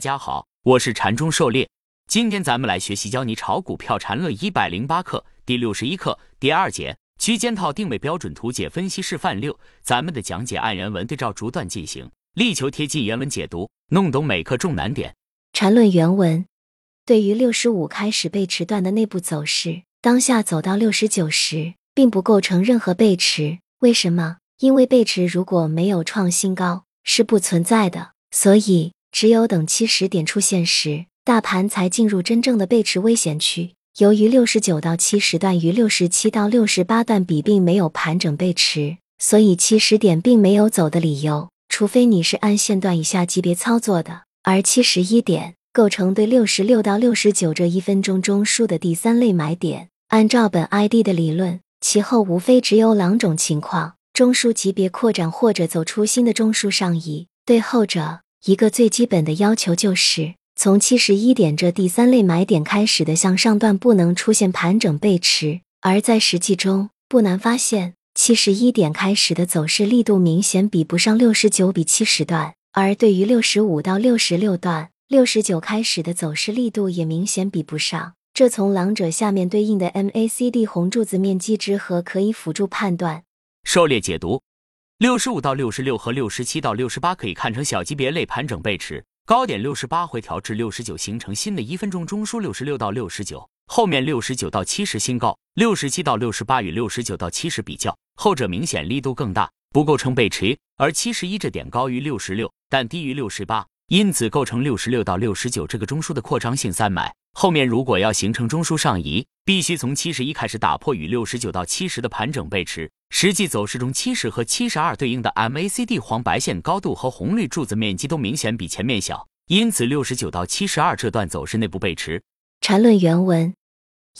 大家好，我是禅中狩猎。今天咱们来学习教你炒股票禅论一百零八课第六十一课第二节区间套定位标准图解分析示范六。咱们的讲解按原文对照逐段进行，力求贴近原文解读，弄懂每课重难点。禅论原文对于六十五开始背驰段的内部走势，当下走到六十九时，并不构成任何背驰。为什么？因为背驰如果没有创新高，是不存在的。所以。只有等七十点出现时，大盘才进入真正的背驰危险区。由于六十九到七十段与六十七到六十八段比并没有盘整背驰，所以七十点并没有走的理由。除非你是按线段以下级别操作的，而七十一点构成对六十六到六十九这一分钟中枢的第三类买点。按照本 ID 的理论，其后无非只有两种情况：中枢级别扩展或者走出新的中枢上移。对后者。一个最基本的要求就是，从七十一点这第三类买点开始的向上段不能出现盘整背驰，而在实际中不难发现，七十一点开始的走势力度明显比不上六十九比七十段，而对于六十五到六十六段，六十九开始的走势力度也明显比不上。这从两者下面对应的 MACD 红柱子面积之和可以辅助判断。狩猎解读。六十五到六十六和六十七到六十八可以看成小级别类盘整背驰，高点六十八回调至六十九，形成新的一分钟中枢。六十六到六十九，后面六十九到七十新高。六十七到六十八与六十九到七十比较，后者明显力度更大，不构成背驰。而七十一这点高于六十六，但低于六十八，因此构成六十六到六十九这个中枢的扩张性三买。后面如果要形成中枢上移，必须从七十一开始打破与六十九到七十的盘整背驰。实际走势中，七十和七十二对应的 MACD 黄白线高度和红绿柱子面积都明显比前面小，因此六十九到七十二这段走势内部背驰。缠论原文，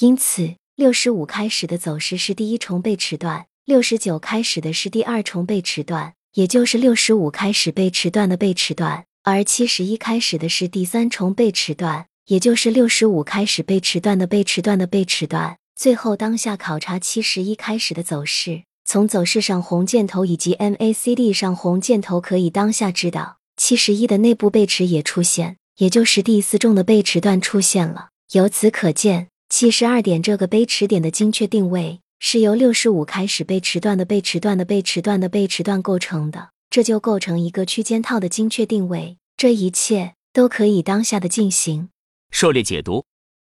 因此六十五开始的走势是第一重背驰段，六十九开始的是第二重背驰段，也就是六十五开始背驰段的背驰段，而七十一开始的是第三重背驰段。也就是六十五开始背驰段的背驰段的背驰段，最后当下考察七十一开始的走势，从走势上红箭头以及 MACD 上红箭头可以当下知道七十一的内部背驰也出现，也就是第四重的背驰段出现了。由此可见，七十二点这个背驰点的精确定位是由六十五开始背驰段的背驰段的背驰段的背驰段构成的，这就构成一个区间套的精确定位。这一切都可以当下的进行。狩猎解读，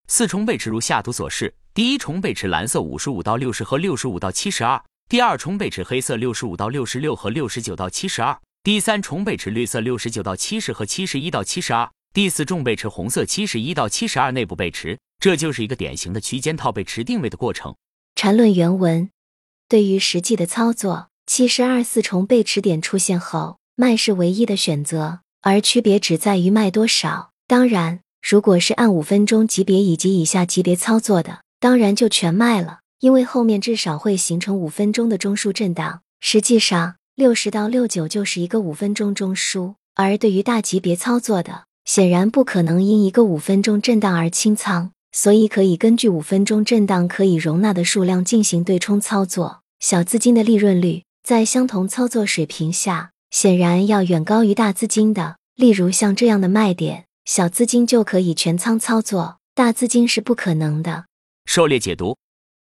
四重背驰如下图所示：第一重背驰蓝色五十五到六十和六十五到七十二；第二重背驰黑色六十五到六十六和六十九到七十二；第三重背驰绿色六十九到七十和七十一到七十二；第四重背驰红色七十一到七十二内部背驰。这就是一个典型的区间套背驰定位的过程。缠论原文：对于实际的操作，七十二四重背驰点出现后，卖是唯一的选择，而区别只在于卖多少。当然。如果是按五分钟级别以及以下级别操作的，当然就全卖了，因为后面至少会形成五分钟的中枢震荡。实际上，六十到六九就是一个五分钟中枢，而对于大级别操作的，显然不可能因一个五分钟震荡而清仓，所以可以根据五分钟震荡可以容纳的数量进行对冲操作。小资金的利润率在相同操作水平下，显然要远高于大资金的。例如像这样的卖点。小资金就可以全仓操作，大资金是不可能的。狩猎解读：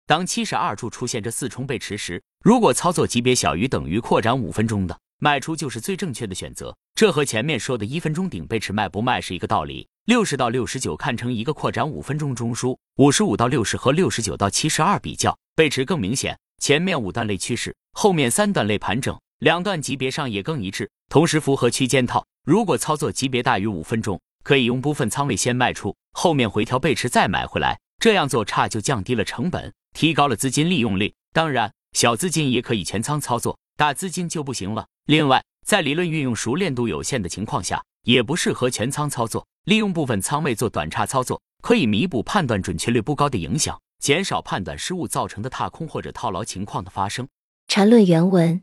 当七十二柱出现这四重背驰时，如果操作级别小于等于扩展五分钟的，卖出就是最正确的选择。这和前面说的一分钟顶背驰卖不卖是一个道理。六十到六十九看成一个扩展五分钟中枢，五十五到六十和六十九到七十二比较，背驰更明显。前面五段类趋势，后面三段类盘整，两段级别上也更一致，同时符合区间套。如果操作级别大于五分钟，可以用部分仓位先卖出，后面回调背驰再买回来，这样做差就降低了成本，提高了资金利用率。当然，小资金也可以全仓操作，大资金就不行了。另外，在理论运用熟练度有限的情况下，也不适合全仓操作，利用部分仓位做短差操作，可以弥补判断准确率不高的影响，减少判断失误造成的踏空或者套牢情况的发生。缠论原文：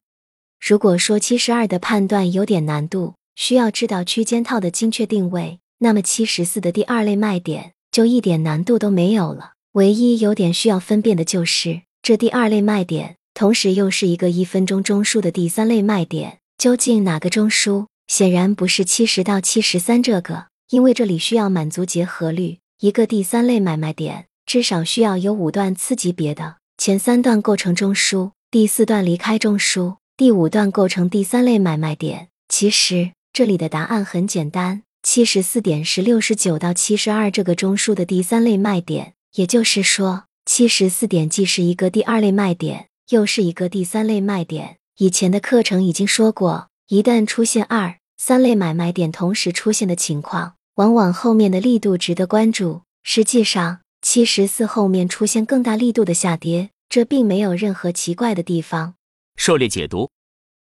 如果说七十二的判断有点难度，需要知道区间套的精确定位。那么七十四的第二类卖点就一点难度都没有了，唯一有点需要分辨的就是这第二类卖点，同时又是一个一分钟中枢的第三类卖点，究竟哪个中枢？显然不是七十到七十三这个，因为这里需要满足结合律，一个第三类买卖点至少需要有五段次级别的，前三段构成中枢，第四段离开中枢，第五段构成第三类买卖点。其实这里的答案很简单，七十四点是六十九到七十二这个中枢的第三类卖点，也就是说，七十四点既是一个第二类卖点，又是一个第三类卖点。以前的课程已经说过，一旦出现二三类买卖点同时出现的情况，往往后面的力度值得关注。实际上，七十四后面出现更大力度的下跌，这并没有任何奇怪的地方。狩猎解读。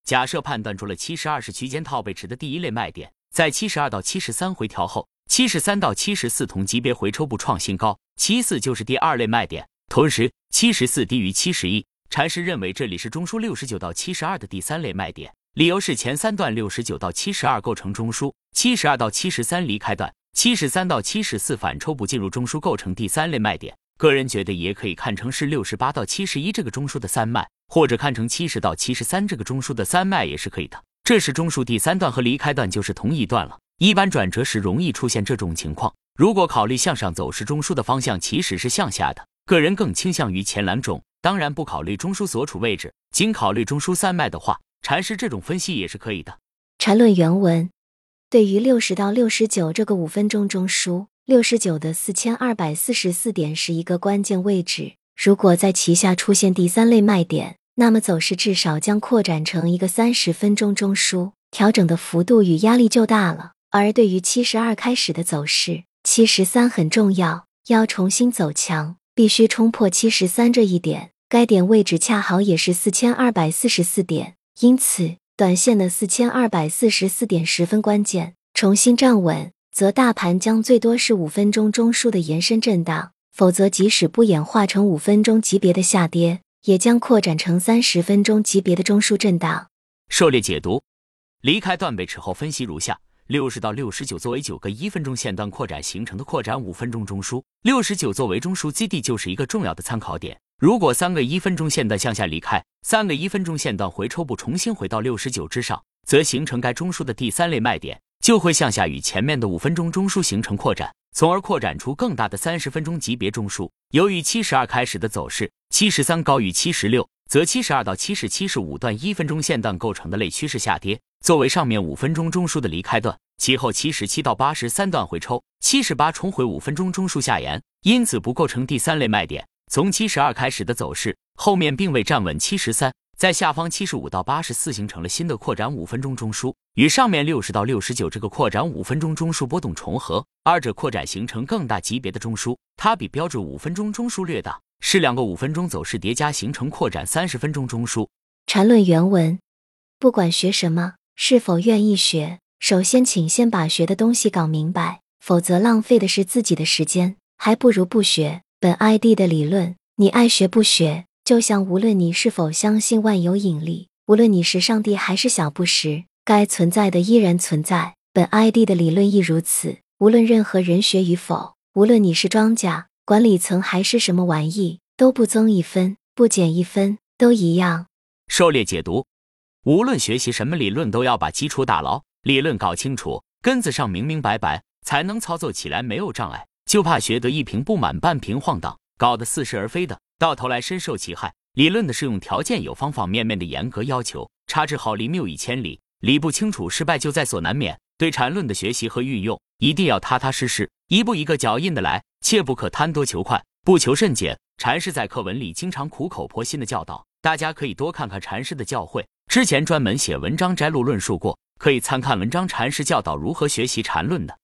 假设判断出了七十二是区间套背驰的第一类卖点，在七十二到七十三回调后，七十三到七十四同级别回抽不创新高，七四就是第二类卖点。同时，七十四低于七十一，禅师认为这里是中枢六十九到七十二的第三类卖点，理由是前三段六十九到七十二构成中枢，七十二到七十三离开段，七十三到七十四反抽不进入中枢构成第三类卖点。个人觉得也可以看成是六十八到七十一这个中枢的三脉。或者看成七十到七十三这个中枢的三脉也是可以的。这时中枢第三段和离开段就是同一段了。一般转折时容易出现这种情况。如果考虑向上走时，中枢的方向其实是向下的。个人更倾向于前两种。当然不考虑中枢所处位置，仅考虑中枢三脉的话，禅师这种分析也是可以的。禅论原文对于六十到六十九这个五分钟中枢，六十九的四千二百四十四点是一个关键位置。如果在其下出现第三类卖点，那么走势至少将扩展成一个三十分钟中枢，调整的幅度与压力就大了。而对于七十二开始的走势，七十三很重要，要重新走强，必须冲破七十三这一点。该点位置恰好也是四千二百四十四点，因此短线的四千二百四十四点十分关键。重新站稳，则大盘将最多是五分钟中枢的延伸震荡，否则即使不演化成五分钟级别的下跌。也将扩展成三十分钟级别的中枢震荡。狩猎解读：离开断背驰后分析如下：六十到六十九作为九个一分钟线段扩展形成的扩展五分钟中枢，六十九作为中枢基地就是一个重要的参考点。如果三个一分钟线段向下离开，三个一分钟线段回抽不重新回到六十九之上，则形成该中枢的第三类卖点，就会向下与前面的五分钟中枢形成扩展。从而扩展出更大的三十分钟级别中枢。由于七十二开始的走势，七十三高于七十六，则七十二到七十七是五段一分钟线段构成的类趋势下跌，作为上面五分钟中枢的离开段。其后七十七到八十三段回抽，七十八重回五分钟中枢下沿，因此不构成第三类卖点。从七十二开始的走势，后面并未站稳七十三。在下方七十五到八十四形成了新的扩展五分钟中枢，与上面六十到六十九这个扩展五分钟中枢波动重合，二者扩展形成更大级别的中枢，它比标准五分钟中枢略大，是两个五分钟走势叠加形成扩展三十分钟中枢。禅论原文：不管学什么，是否愿意学，首先请先把学的东西搞明白，否则浪费的是自己的时间，还不如不学。本 ID 的理论，你爱学不学？就像无论你是否相信万有引力，无论你是上帝还是小布什，该存在的依然存在。本 ID 的理论亦如此。无论任何人学与否，无论你是庄家、管理层还是什么玩意，都不增一分，不减一分，都一样。狩猎解读：无论学习什么理论，都要把基础打牢，理论搞清楚，根子上明明白白，才能操作起来没有障碍。就怕学得一瓶不满，半瓶晃荡，搞得似是而非的。到头来深受其害。理论的适用条件有方方面面的严格要求，差之毫厘，谬以千里。理不清楚，失败就在所难免。对禅论的学习和运用，一定要踏踏实实，一步一个脚印的来，切不可贪多求快，不求甚解。禅师在课文里经常苦口婆心的教导，大家可以多看看禅师的教诲。之前专门写文章摘录论述过，可以参看文章。禅师教导如何学习禅论的。